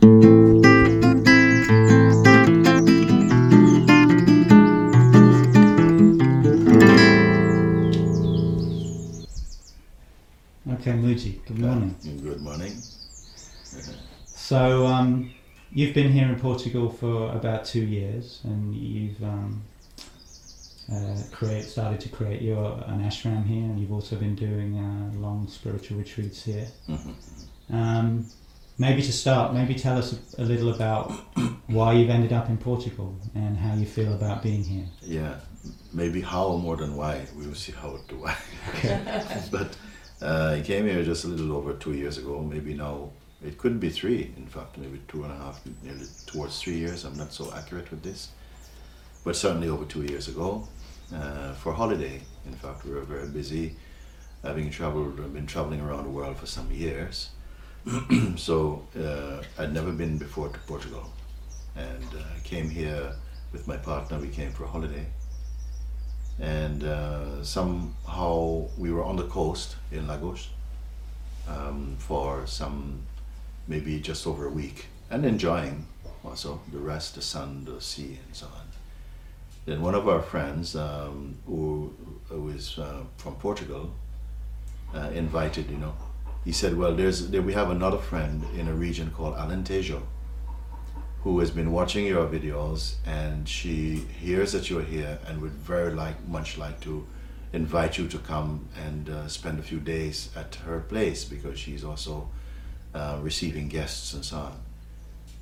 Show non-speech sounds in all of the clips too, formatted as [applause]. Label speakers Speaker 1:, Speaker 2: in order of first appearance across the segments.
Speaker 1: Okay, Mooji, good morning.
Speaker 2: Good morning.
Speaker 1: So, um, you've been here in Portugal for about two years, and you've um, uh, create, started to create your an ashram here, and you've also been doing uh, long spiritual retreats here.
Speaker 2: Mhm.
Speaker 1: Um, maybe to start, maybe tell us a, a little about why you've ended up in Portugal and how you feel about being here.
Speaker 2: Yeah, maybe how more than why. We will see how to why. [laughs] but uh, I came here just a little over two years ago. Maybe now it could be three. In fact, maybe two and a half, nearly towards three years. I'm not so accurate with this, but certainly over two years ago uh, for holiday. In fact, we were very busy, having traveled, been traveling around the world for some years. [clears throat] so uh, I'd never been before to Portugal, and uh, I came here with my partner. We came for a holiday, and uh, somehow we were on the coast in Lagos um, for some maybe just over a week, and enjoying also the rest, the sun, the sea, and so on. Then one of our friends, um, who, who is uh, from Portugal, uh, invited. You know, he said, "Well, there's there, we have another friend in a region called Alentejo, who has been watching your videos, and she hears that you're here, and would very like much like to invite you to come and uh, spend a few days at her place because she's also uh, receiving guests and so on."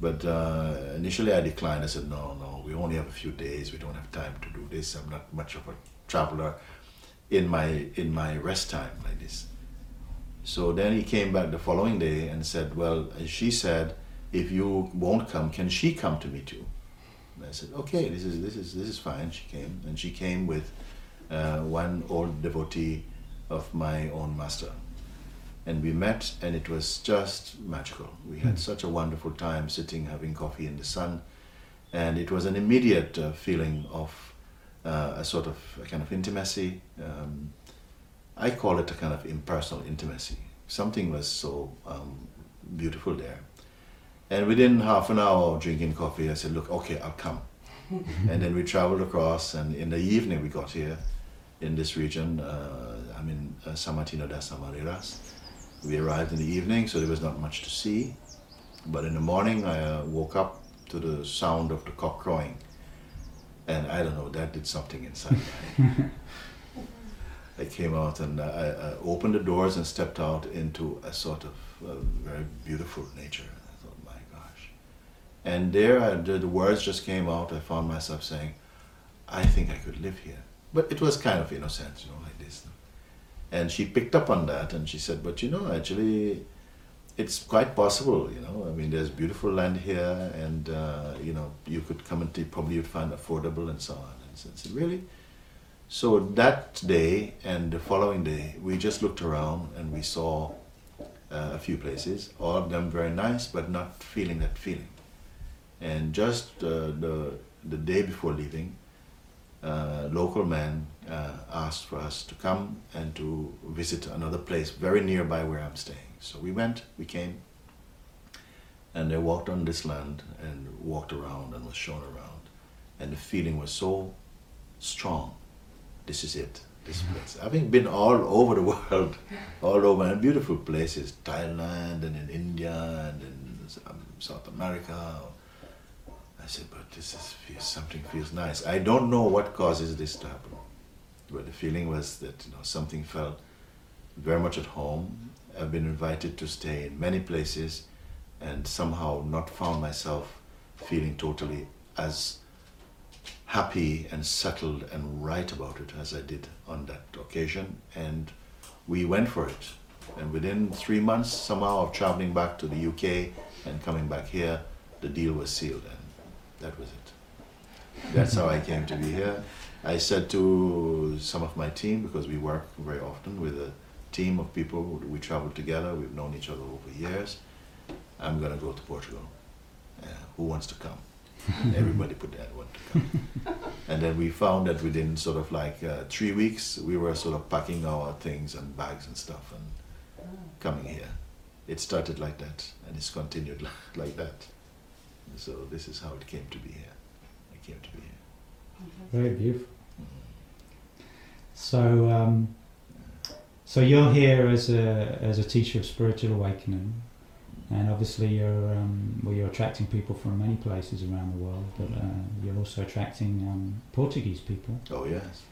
Speaker 2: But uh, initially I declined. I said, no, no, we only have a few days. We don't have time to do this. I'm not much of a traveler in my in my rest time like this. So then he came back the following day and said, well, she said, if you won't come, can she come to me too? And I said, okay, this is this is this is fine. She came, and she came with uh, one old devotee of my own master and we met and it was just magical we had such a wonderful time sitting having coffee in the sun and it was an immediate uh, feeling of uh, a sort of a kind of intimacy um, i call it a kind of impersonal intimacy something was so um, beautiful there and within half an hour of drinking coffee i said look okay i'll come [laughs] and then we traveled across and in the evening we got here in this region uh, i'm in uh, São Martinho das Amoreiras we arrived in the evening, so there was not much to see. But in the morning, I uh, woke up to the sound of the cock crowing. And I don't know, that did something inside me. [laughs] I came out and I, I opened the doors and stepped out into a sort of uh, very beautiful nature. I thought, my gosh. And there, I, the, words just came out. I found myself saying, I think I could live here. But it was kind of innocent, you know, like this. And she picked up on that and she said, But you know, actually, it's quite possible, you know. I mean, there's beautiful land here and, uh, you know, you could come and probably you'd find affordable and so on. And so I said, Really? So that day and the following day, we just looked around and we saw uh, a few places, all of them very nice, but not feeling that feeling. And just uh, the, the day before leaving, uh, local man uh, asked for us to come and to visit another place very nearby where I'm staying. So we went, we came, and I walked on this land and walked around and was shown around. And the feeling was so strong. This is it, this place. Having been all over the [laughs] world, all over, and beautiful places, Thailand and in India and in South America, I said, but this is something feels nice. I don't know what causes this to happen, but the feeling was that you know something felt very much at home. I've been invited to stay in many places, and somehow not found myself feeling totally as happy and settled and right about it as I did on that occasion. And we went for it. And within three months, somehow of traveling back to the UK and coming back here, the deal was sealed. And that was it. That's how I came to be here. I said to some of my team, because we work very often with a team of people, we travel together, we've known each other over years. I'm going to go to Portugal. Uh, who wants to come? [laughs] Everybody put that one to come. [laughs] and then we found that within sort of like uh, three weeks, we were sort of packing our things and bags and stuff and coming here. it started like that and it's continued li- like that. So this is how it came to be here. It came to be here.
Speaker 1: Very beautiful. So, um, so you're here as a as a teacher of spiritual awakening, and obviously you're um, well, you're attracting people from many places around the world, but uh, you're also attracting um, Portuguese people.
Speaker 2: Oh yes.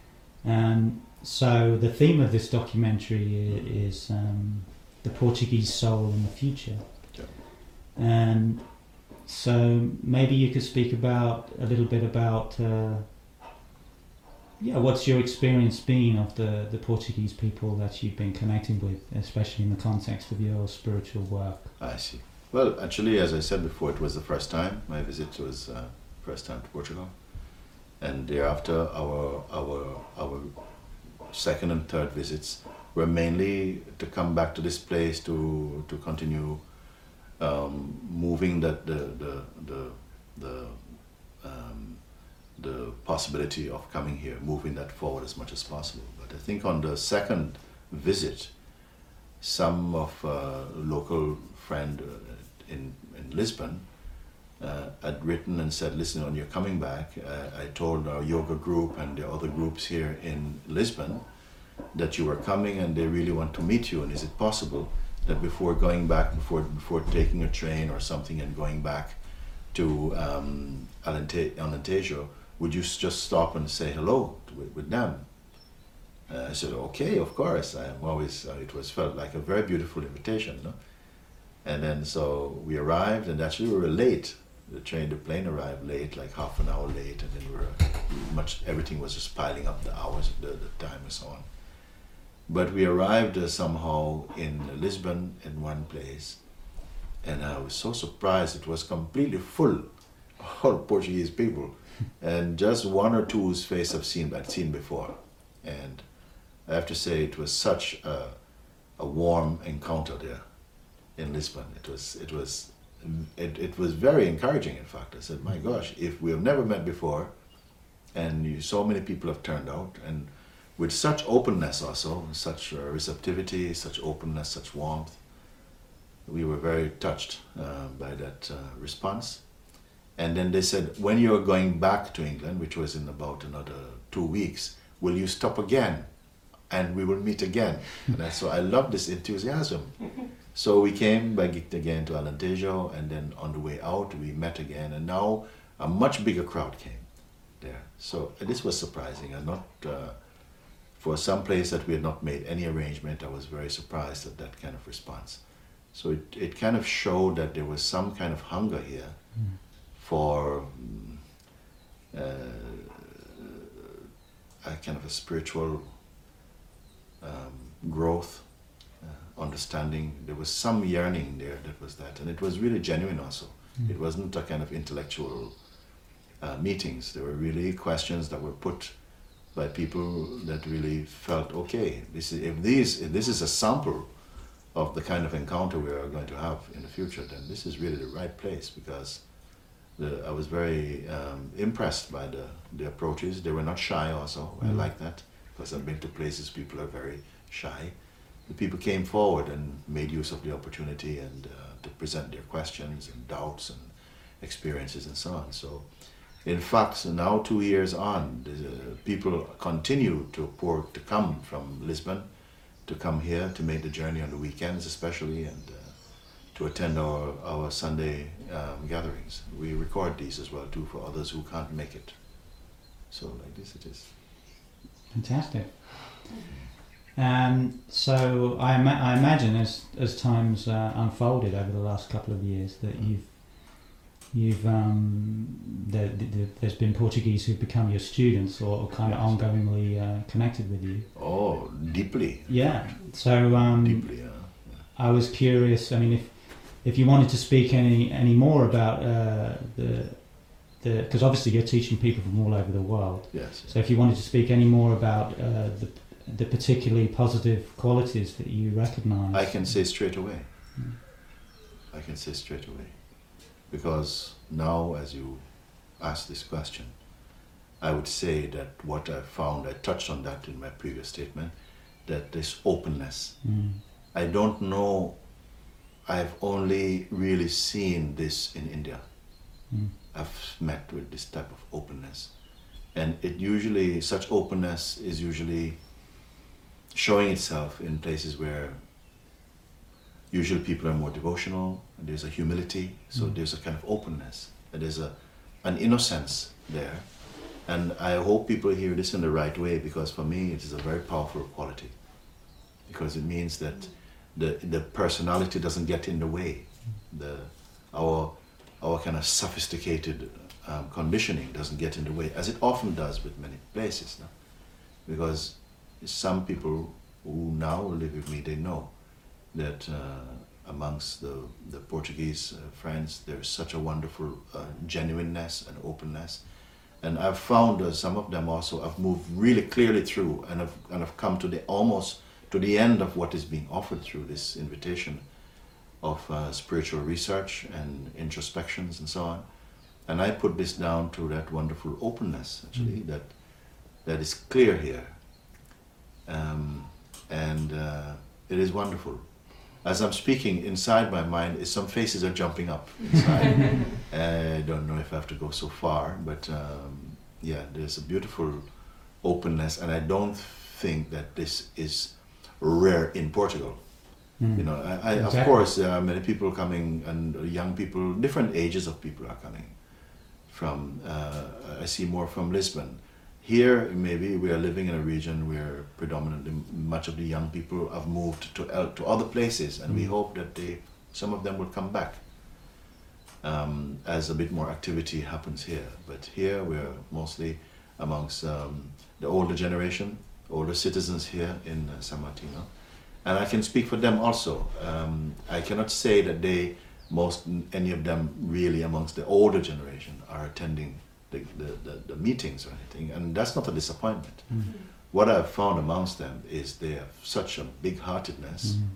Speaker 1: And so the theme of this documentary is um, the Portuguese soul in the future.
Speaker 2: Yeah.
Speaker 1: And so maybe you could speak about a little bit about uh, yeah, what's your experience been of the, the Portuguese people that you've been connecting with, especially in the context of your spiritual work?
Speaker 2: I see. Well, actually, as I said before, it was the first time my visit was uh, first time to Portugal, and thereafter our our our second and third visits were mainly to come back to this place to to continue um, moving that the the the the the possibility of coming here, moving that forward as much as possible. But I think on the second visit, some of uh, local friend uh, in in Lisbon uh, had written and said, "Listen, when you're coming back, uh, I told our yoga group and the other groups here in Lisbon that you were coming, and they really want to meet you. And is it possible that before going back, before before taking a train or something and going back to um, Alente- Alentejo, would you just stop and say hello to, with, them?" Uh, I said, "Okay, of course. I am always. Uh, it was felt like a very beautiful invitation, no?" And then so we arrived, and actually we were late. The train, the plane arrived late, like half an hour late, and then we were much. Everything was just piling up, the hours, the, the time, and so on. But we arrived uh, somehow in Lisbon in one place, and I was so surprised. It was completely full, [laughs] all Portuguese people, and just one or two's face I've seen I'd seen before, and I have to say it was such a, a warm encounter there in Lisbon. It was it was it, it was very encouraging. In fact, I said, "My gosh, if we have never met before, and you, so many people have turned out, and with such openness also, such uh, receptivity, such openness, such warmth, we were very touched uh, by that uh, response." And then they said, "When you're going back to England, which was in about another two weeks, will you stop again?" And we will meet again. And I, so I love this enthusiasm. [laughs] So we came back again to Alentejo, and then on the way out, we met again, and now a much bigger crowd came there. So this was surprising, and not uh, for some place that we had not made any arrangement. I was very surprised at that kind of response. So it, it kind of showed that there was some kind of hunger here. For mm, uh, a kind of a spiritual um, growth uh, understanding. There was some yearning there that was that, and it was really genuine. Also,
Speaker 1: Mm.
Speaker 2: it wasn't a kind of intellectual uh, meetings. There were really questions that were put by people that really felt okay. This is, if these if this is a sample of the kind of encounter we are going to have in the future, then this is really the right place because the, I was very um, impressed by the, the approaches. They were not shy. Also, I
Speaker 1: Mm.
Speaker 2: like that because I've been to places people are very shy. The people came forward and made use of the opportunity and uh, to present their questions and doubts and experiences and so on. So, in fact, now two years on, the, uh, people continue to pour to come from Lisbon, to come here to make the journey on the weekends, especially, and uh, to attend our our Sunday um, gatherings. We record these as well too for others who can't make it. So, like this, it is.
Speaker 1: Fantastic. Um, so I, ima- I imagine as as times uh, unfolded over the last couple of years that you've you've um, the, the, the, there's been Portuguese who've become your students or, or kind of ongoingly uh, connected with you.
Speaker 2: Oh, deeply.
Speaker 1: Yeah. So um,
Speaker 2: Deeply, yeah.
Speaker 1: I was curious. I mean, if if you wanted to speak any any more about uh, the the because obviously you're teaching people from all over the world.
Speaker 2: Yes.
Speaker 1: So if you wanted to speak any more about uh, the the particularly positive qualities that you recognise,
Speaker 2: I can say straight away.
Speaker 1: Mm.
Speaker 2: I can say straight away. Because now, as you ask this question, I would say that what I found, I touched on that in my previous statement, that this openness.
Speaker 1: Mm,
Speaker 2: I don't know I've only really seen this in India.
Speaker 1: Mm.
Speaker 2: I've met with this type of openness. And it usually, such openness is usually showing itself in places where usually people are more devotional, there's a humility, so
Speaker 1: Mm.
Speaker 2: there's a kind of openness, and there's a, an innocence there. And I hope people hear this in the right way because for me it is a very powerful quality. Because it means that the, the personality doesn't get in the way. The, our, our kind of sophisticated um, conditioning doesn't get in the way, as it often does with many places. No? Because some people who now live with me, they know that uh, amongst the, the Portuguese uh, friends, there's such a wonderful uh, genuineness and openness. And I've found uh, some of them also have moved really clearly through and have, and have come to the almost to the end of what is being offered through this invitation of uh, spiritual research and introspections and so on. And I put this down to that wonderful openness, actually, that that is clear here. Um, and uh, it is wonderful. As I'm speaking, inside my mind, is some faces are jumping up inside. [laughs] I don't know if I have to go so far, but um, yeah, there's a beautiful openness, and I don't think that this is rare in Portugal.
Speaker 1: Mm.
Speaker 2: You know, I, I,
Speaker 1: Exactly.
Speaker 2: of course, there are many people coming, and young people, different ages of people are coming. From uh, I see more from Lisbon. Here, maybe we are living in a region where predominantly much of the young people have moved to to other places, and we
Speaker 1: Mm.
Speaker 2: hope that they, some of them will come back um, as a bit more activity happens here. But here, we're mostly amongst um, the older generation, older citizens here in uh, San Martino and I can speak for them also. Um, I cannot say that they, most any of them, really amongst the older generation, are attending the, the, the, the meetings or anything, and that's not a disappointment.
Speaker 1: Mm.
Speaker 2: What I've found amongst them is they have such a big-heartedness,
Speaker 1: Mm.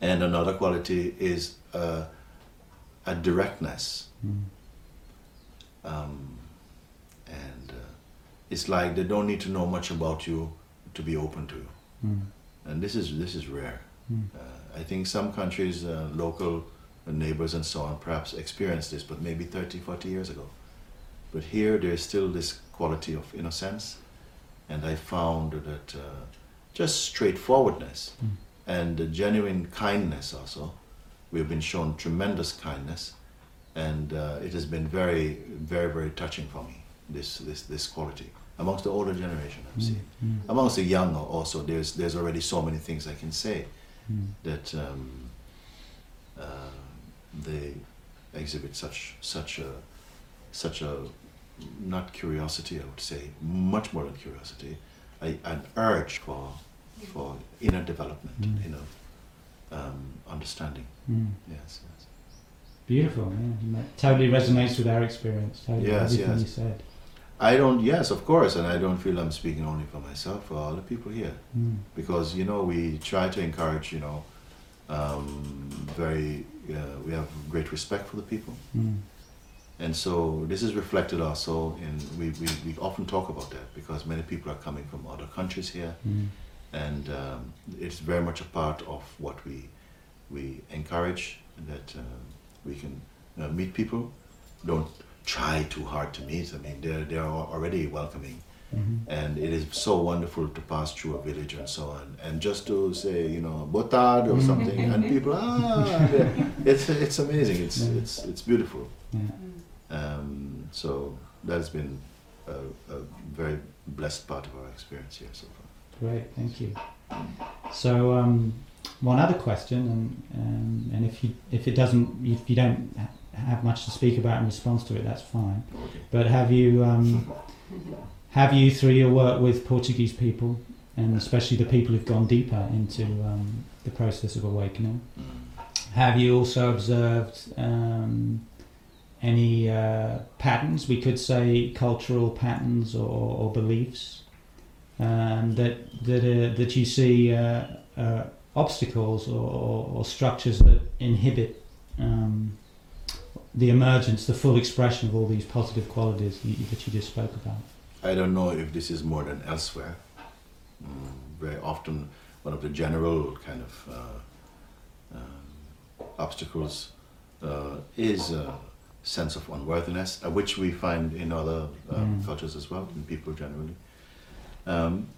Speaker 2: and another quality is uh, a directness,
Speaker 1: Mm.
Speaker 2: um, and uh, it's like they don't need to know much about you to be open to you,
Speaker 1: Mm.
Speaker 2: and this is this is rare.
Speaker 1: Mm.
Speaker 2: Uh, I think some countries, uh, local neighbors and so on, perhaps experienced this, but maybe 30, 40 years ago. But here there's still this quality of innocence, and I found that uh, just straightforwardness
Speaker 1: Mm.
Speaker 2: and genuine kindness also. We've been shown tremendous kindness, and uh, it has been very, very, very touching for me. This, this, this quality amongst the older generation, I'm
Speaker 1: Mm.
Speaker 2: seeing.
Speaker 1: Mm.
Speaker 2: Amongst the young also, there's there's already so many things I can say
Speaker 1: Mm.
Speaker 2: that um, uh, they exhibit such such a such a not curiosity I would say much more than curiosity a, an urge for for inner development
Speaker 1: Mm.
Speaker 2: inner um, understanding
Speaker 1: Mm.
Speaker 2: yes, yes
Speaker 1: Beautiful, yeah. That totally resonates with our experience. Totally,
Speaker 2: Yes,
Speaker 1: everything
Speaker 2: yes.
Speaker 1: you said.
Speaker 2: I don't yes of course and I don't feel I'm speaking only for myself for all the people here
Speaker 1: Mm.
Speaker 2: because you know we try to encourage you know um, very uh, we have great respect for the people
Speaker 1: Mm.
Speaker 2: And so this is reflected also in, we, we, we often talk about that because many people are coming from other countries here
Speaker 1: Mm.
Speaker 2: and um, it's very much a part of what we, we encourage that uh, we can uh, meet people. Don't try too hard to meet. I mean, they're, they're already welcoming
Speaker 1: Mhm.
Speaker 2: and it is so wonderful to pass through a village and so on and just to say, you know, botard or something and people, ah, [laughs] it's, it's amazing. It's, it's, it's beautiful.
Speaker 1: Yeah.
Speaker 2: Um, so that's been a, a very blessed part of our experience here so far.
Speaker 1: Great, thank you. So, um, one other question, and um, and if you if it doesn't if you don't have much to speak about in response to it, that's fine. But have you um, have you through your work with Portuguese people, and especially the people who've gone deeper into um, the process of awakening, have you also observed um, any uh, patterns? We could say cultural patterns or, or beliefs um, that that uh, that you see uh, uh, obstacles or, or, or structures that inhibit um, the emergence, the full expression of all these positive qualities you, that you just spoke about.
Speaker 2: I don't know if this is more than elsewhere. Mm, very often, one of the general kind of uh, um, obstacles uh, is a sense of unworthiness, uh, which we find in other uh,
Speaker 1: Mm.
Speaker 2: cultures as well, in people generally. Um,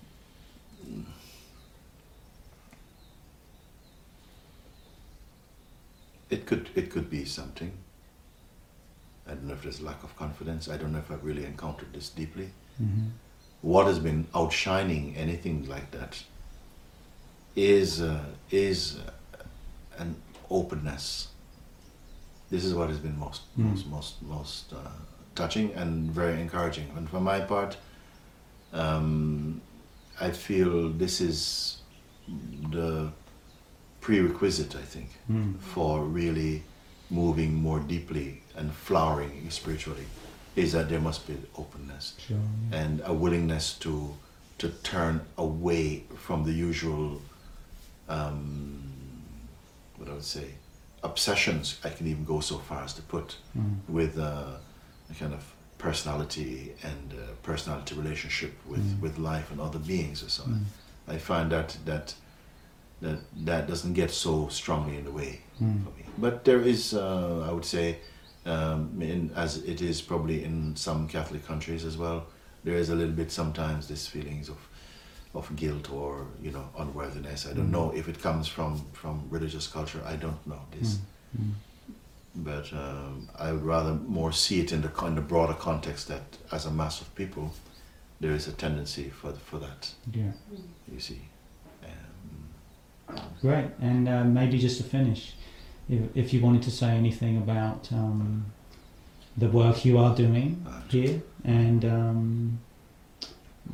Speaker 2: it could it could be something. I don't know if there's lack of confidence. I don't know if I've really encountered this deeply.
Speaker 1: hmm
Speaker 2: What has been outshining anything like that is uh, is uh, an openness. This is what has been most
Speaker 1: Mm.
Speaker 2: most most most uh, touching and very encouraging. And for my part, um, I feel this is the prerequisite. I think
Speaker 1: Mm.
Speaker 2: for really moving more deeply and flowering spiritually is that there must be openness
Speaker 1: Sure. Yeah.
Speaker 2: and a willingness to to turn away from the usual um, what I would say obsessions I can even go so far as to put
Speaker 1: Mm.
Speaker 2: with uh, a kind of personality and uh, personality relationship with,
Speaker 1: Mm.
Speaker 2: with life and other beings or so on.
Speaker 1: Mm.
Speaker 2: I find that that that that doesn't get so strongly in the way
Speaker 1: Mm.
Speaker 2: for me. But there is, uh, I would say, um, in, as it is probably in some Catholic countries as well, there is a little bit sometimes this feelings of of guilt or you know unworthiness. I don't
Speaker 1: Mm.
Speaker 2: know if it comes from from religious culture. I don't know this,
Speaker 1: Mm. Mm.
Speaker 2: but um, I would rather more see it in the kind of broader context that as a mass of people, there is a tendency for for that.
Speaker 1: Yeah.
Speaker 2: You see. Um,
Speaker 1: Great. And uh, maybe just to finish, if, you wanted to say anything about um, the work you are doing here and um,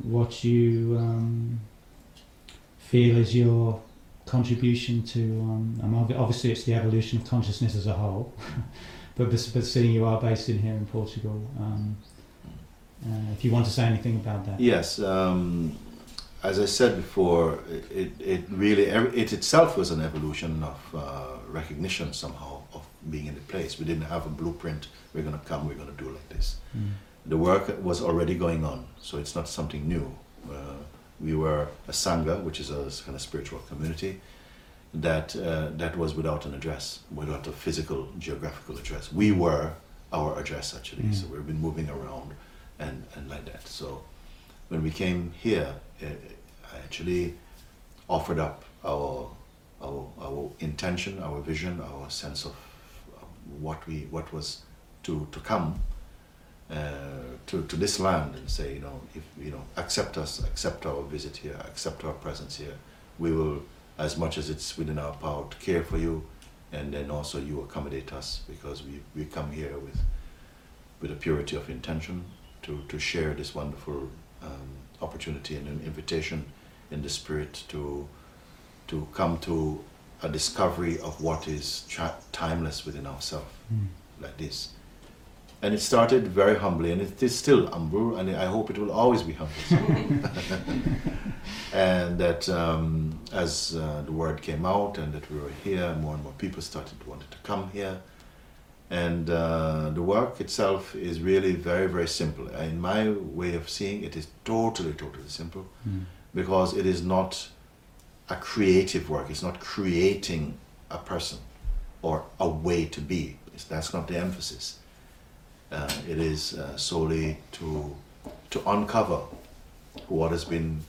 Speaker 1: what you um, feel is your contribution to, um, obviously it's the evolution of consciousness as a whole, [laughs] but, but but seeing you are based in here in Portugal, um, uh, if you want to say anything about that.
Speaker 2: Yes, um, as I said before, it, it, really it itself was an evolution of uh, recognition somehow of being in the place. We didn't have a blueprint. We're going to come. We're going to do like this.
Speaker 1: Mm.
Speaker 2: The work was already going on, so it's not something new. Uh, we were a sangha, which is a kind of spiritual community that uh, that was without an address, without a physical geographical address. We were our address actually.
Speaker 1: Mm.
Speaker 2: So we've been moving around and and like that. So when we came here, actually offered up our, our our intention, our vision, our sense of uh, what we what was to to come uh, to to this land and say, you know, if you know, accept us, accept our visit here, accept our presence here. We will, as much as it's within our power, to care for you, and then also you accommodate us because we we come here with with a purity of intention to to share this wonderful um, opportunity and an invitation in the spirit to to come to a discovery of what is tra- timeless within ourselves
Speaker 1: Mm.
Speaker 2: like this. And it started very humbly, and it is still humble, and I hope it will always be humble. [laughs] and that um, as uh, the word came out and that we were here, more and more people started wanted to come here. And uh, the work itself is really very, very simple. In my way of seeing it, is totally, totally simple
Speaker 1: Mm.
Speaker 2: because it is not a creative work. It's not creating a person or a way to be. It's, that's not the emphasis. Uh, it is uh, solely to to uncover what has been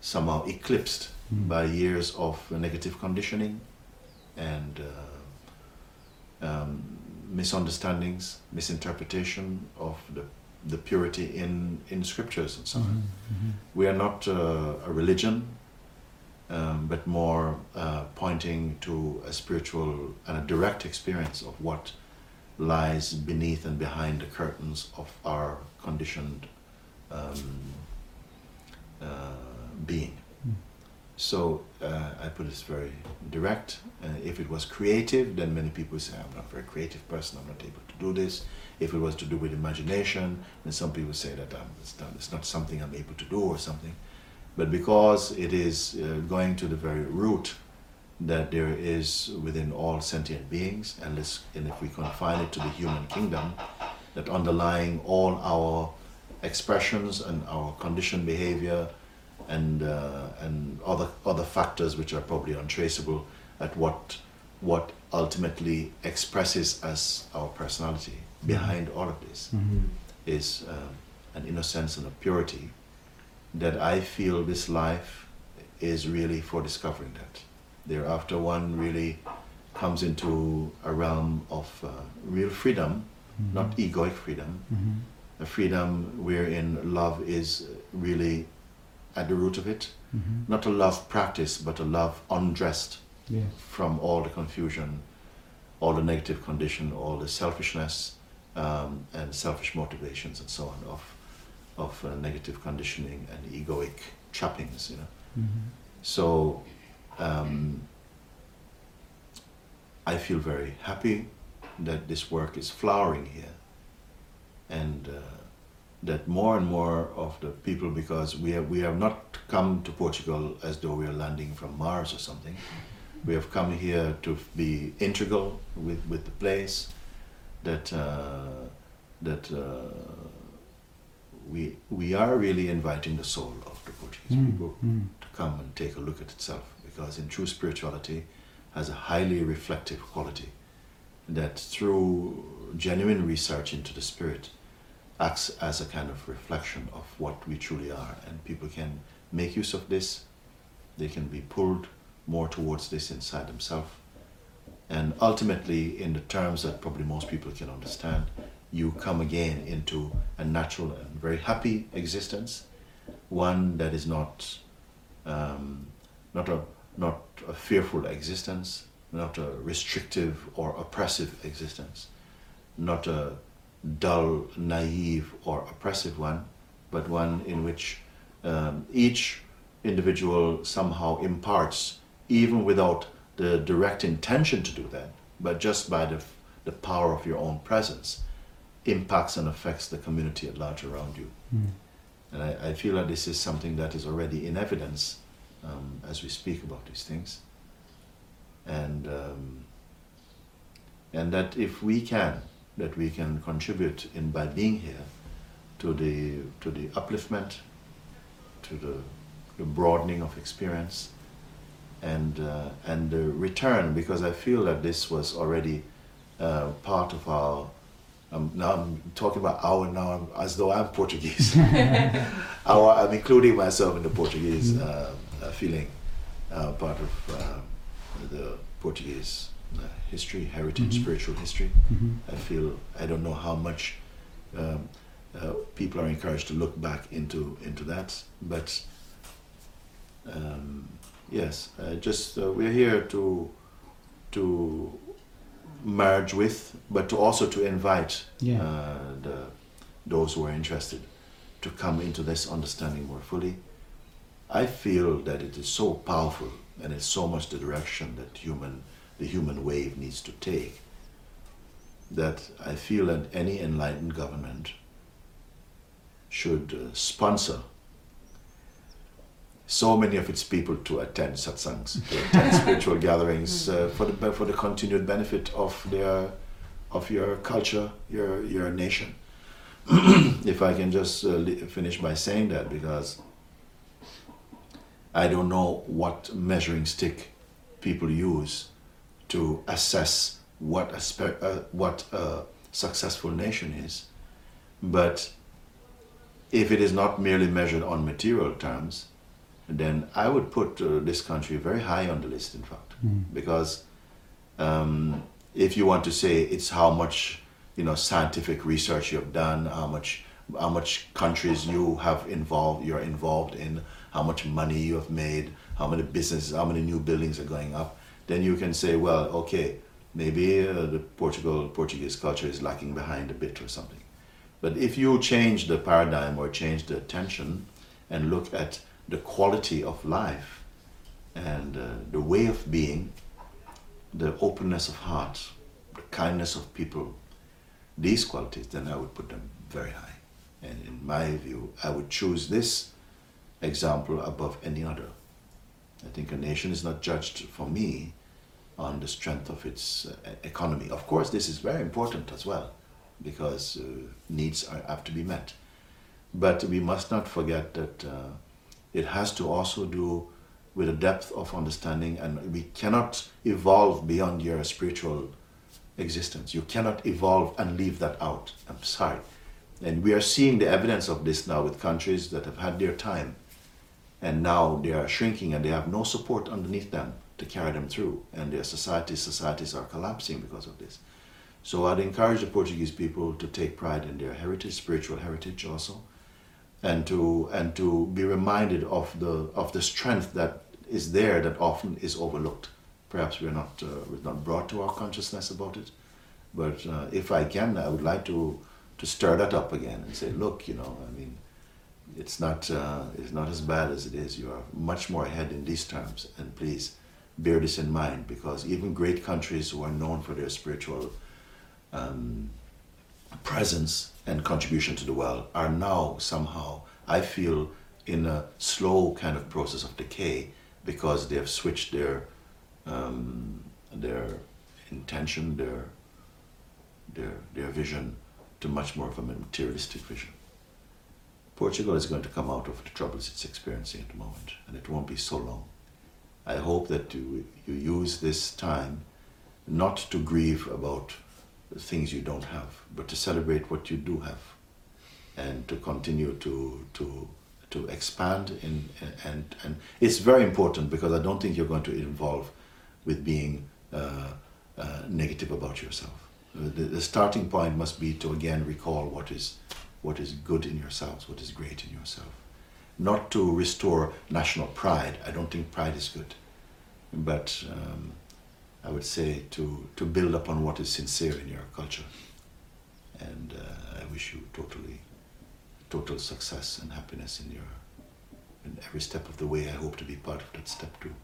Speaker 2: somehow eclipsed
Speaker 1: Mm.
Speaker 2: by years of negative conditioning and uh, um, misunderstandings, misinterpretation of the, the purity in, in scriptures and so on.
Speaker 1: Mhm. Mhm.
Speaker 2: We are not uh, a religion, um, but more uh, pointing to a spiritual and a direct experience of what lies beneath and behind the curtains of our conditioned um, uh, being.
Speaker 1: Mm.
Speaker 2: So uh, I put this very direct. Uh, if it was creative, then many people say, I'm not a very creative person, I'm not able to do this. If it was to do with imagination, then some people say that it's, not, it's not something I'm able to do or something. But because it is uh, going to the very root that there is within all sentient beings, and, and if we confine it to the human kingdom, that underlying all our expressions and our conditioned behavior and, uh, and other, other factors which are probably untraceable at what what ultimately expresses as our personality behind all of this
Speaker 1: Mhm.
Speaker 2: is um, an innocence and a purity that I feel this life is really for discovering that. Thereafter, one really comes into a realm of uh, real freedom,
Speaker 1: Mhm.
Speaker 2: not egoic freedom,
Speaker 1: Mhm.
Speaker 2: a freedom wherein love is really at the root of it.
Speaker 1: Mhm.
Speaker 2: Not a love practice, but a love undressed
Speaker 1: Yes.
Speaker 2: from all the confusion, all the negative condition, all the selfishness um, and selfish motivations and so on of, of uh, negative conditioning and egoic trappings, you know.
Speaker 1: Mhm.
Speaker 2: So um, I feel very happy that this work is flowering here and uh, that more and more of the people, because we have, we have not come to Portugal as though we are landing from Mars or something. We have come here to be integral with, with the place, that, uh, that uh, we, we are really inviting the soul of the Portuguese
Speaker 1: Mm,
Speaker 2: people
Speaker 1: mm.
Speaker 2: to come and take a look at itself because in true spirituality has a highly reflective quality that through genuine research into the spirit acts as a kind of reflection of what we truly are. And people can make use of this. They can be pulled more towards this inside themselves. And ultimately in the terms that probably most people can understand you come again into a natural and very happy existence. One that is not um, not a not a fearful existence, not a restrictive or oppressive existence, not a dull, naive or oppressive one, but one in which um, each individual somehow imparts, even without the direct intention to do that, but just by the, the power of your own presence, impacts and affects the community at large around you.
Speaker 1: Mm.
Speaker 2: And I, I feel that this is something that is already in evidence um, as we speak about these things. And, um, and that if we can, that we can contribute in by being here to the, to the upliftment, to the, the broadening of experience, and, uh, and the return, because I feel that this was already uh, part of our um, now I'm talking about our now as though I'm Portuguese. [laughs] our, I'm including myself in the Portuguese uh, uh, feeling, uh, part of uh, the Portuguese history, heritage,
Speaker 1: Mhm.
Speaker 2: spiritual history.
Speaker 1: Mhm.
Speaker 2: I feel I don't know how much um, uh, people are encouraged to look back into into that, but um, yes, uh, just uh, we're here to to merge with, but to also to invite
Speaker 1: Yeah.
Speaker 2: uh, the those who are interested to come into this understanding more fully. I feel that it is so powerful and it's so much the direction that human the human wave needs to take that I feel that any enlightened government should uh, sponsor so many of its people to attend satsangs, to attend [laughs] spiritual gatherings uh, for the for the continued benefit of their of your culture, your your nation. [clears throat] if I can just uh, finish by saying that, because I don't know what measuring stick people use to assess what a spe- uh, what a successful nation is, but if it is not merely measured on material terms, then I would put uh, this country very high on the list. In fact,
Speaker 1: Mm.
Speaker 2: because um, if you want to say it's how much you know scientific research you have done, how much how much countries you have involved, you're involved in, how much money you have made, how many businesses, how many new buildings are going up, then you can say, well, okay, maybe uh, the Portugal Portuguese culture is lacking behind a bit or something. But if you change the paradigm or change the attention and look at the quality of life and uh, the way of being, the openness of heart, the kindness of people, these qualities, then I would put them very high. And in my view, I would choose this example above any other. I think a nation is not judged for me on the strength of its uh, economy. Of course, this is very important as well because uh, needs are, have to be met. But we must not forget that uh, it has to also do with a depth of understanding, and we cannot evolve beyond your spiritual existence. You cannot evolve and leave that out. I'm sorry. And we are seeing the evidence of this now with countries that have had their time and now they are shrinking and they have no support underneath them to carry them through. And their societies, societies are collapsing because of this. So I'd encourage the Portuguese people to take pride in their heritage, spiritual heritage also, and to and to be reminded of the of the strength that is there that often is overlooked. Perhaps we're not uh, we're not brought to our consciousness about it, but uh, if I can, I would like to to stir that up again and say, look, you know, I mean, it's not uh, it's not as bad as it is. You are much more ahead in these terms, and please bear this in mind because even great countries who are known for their spiritual um, presence and contribution to the world are now somehow, I feel, in a slow kind of process of decay because they have switched their um, their intention, their their their vision to much more of a materialistic vision. Portugal is going to come out of the troubles it's experiencing at the moment, and it won't be so long. I hope that you, you use this time not to grieve about the things you don't have, but to celebrate what you do have, and to continue to to to expand in and and it's very important because I don't think you're going to involve with being uh, uh, negative about yourself. The, the starting point must be to again recall what is what is good in yourselves, what is great in yourself. Not to restore national pride. I don't think pride is good. But um, I would say to, to build upon what is sincere in your culture. And uh, I wish you totally, total success and happiness in your, in every step of the way. I hope to be part of that step too.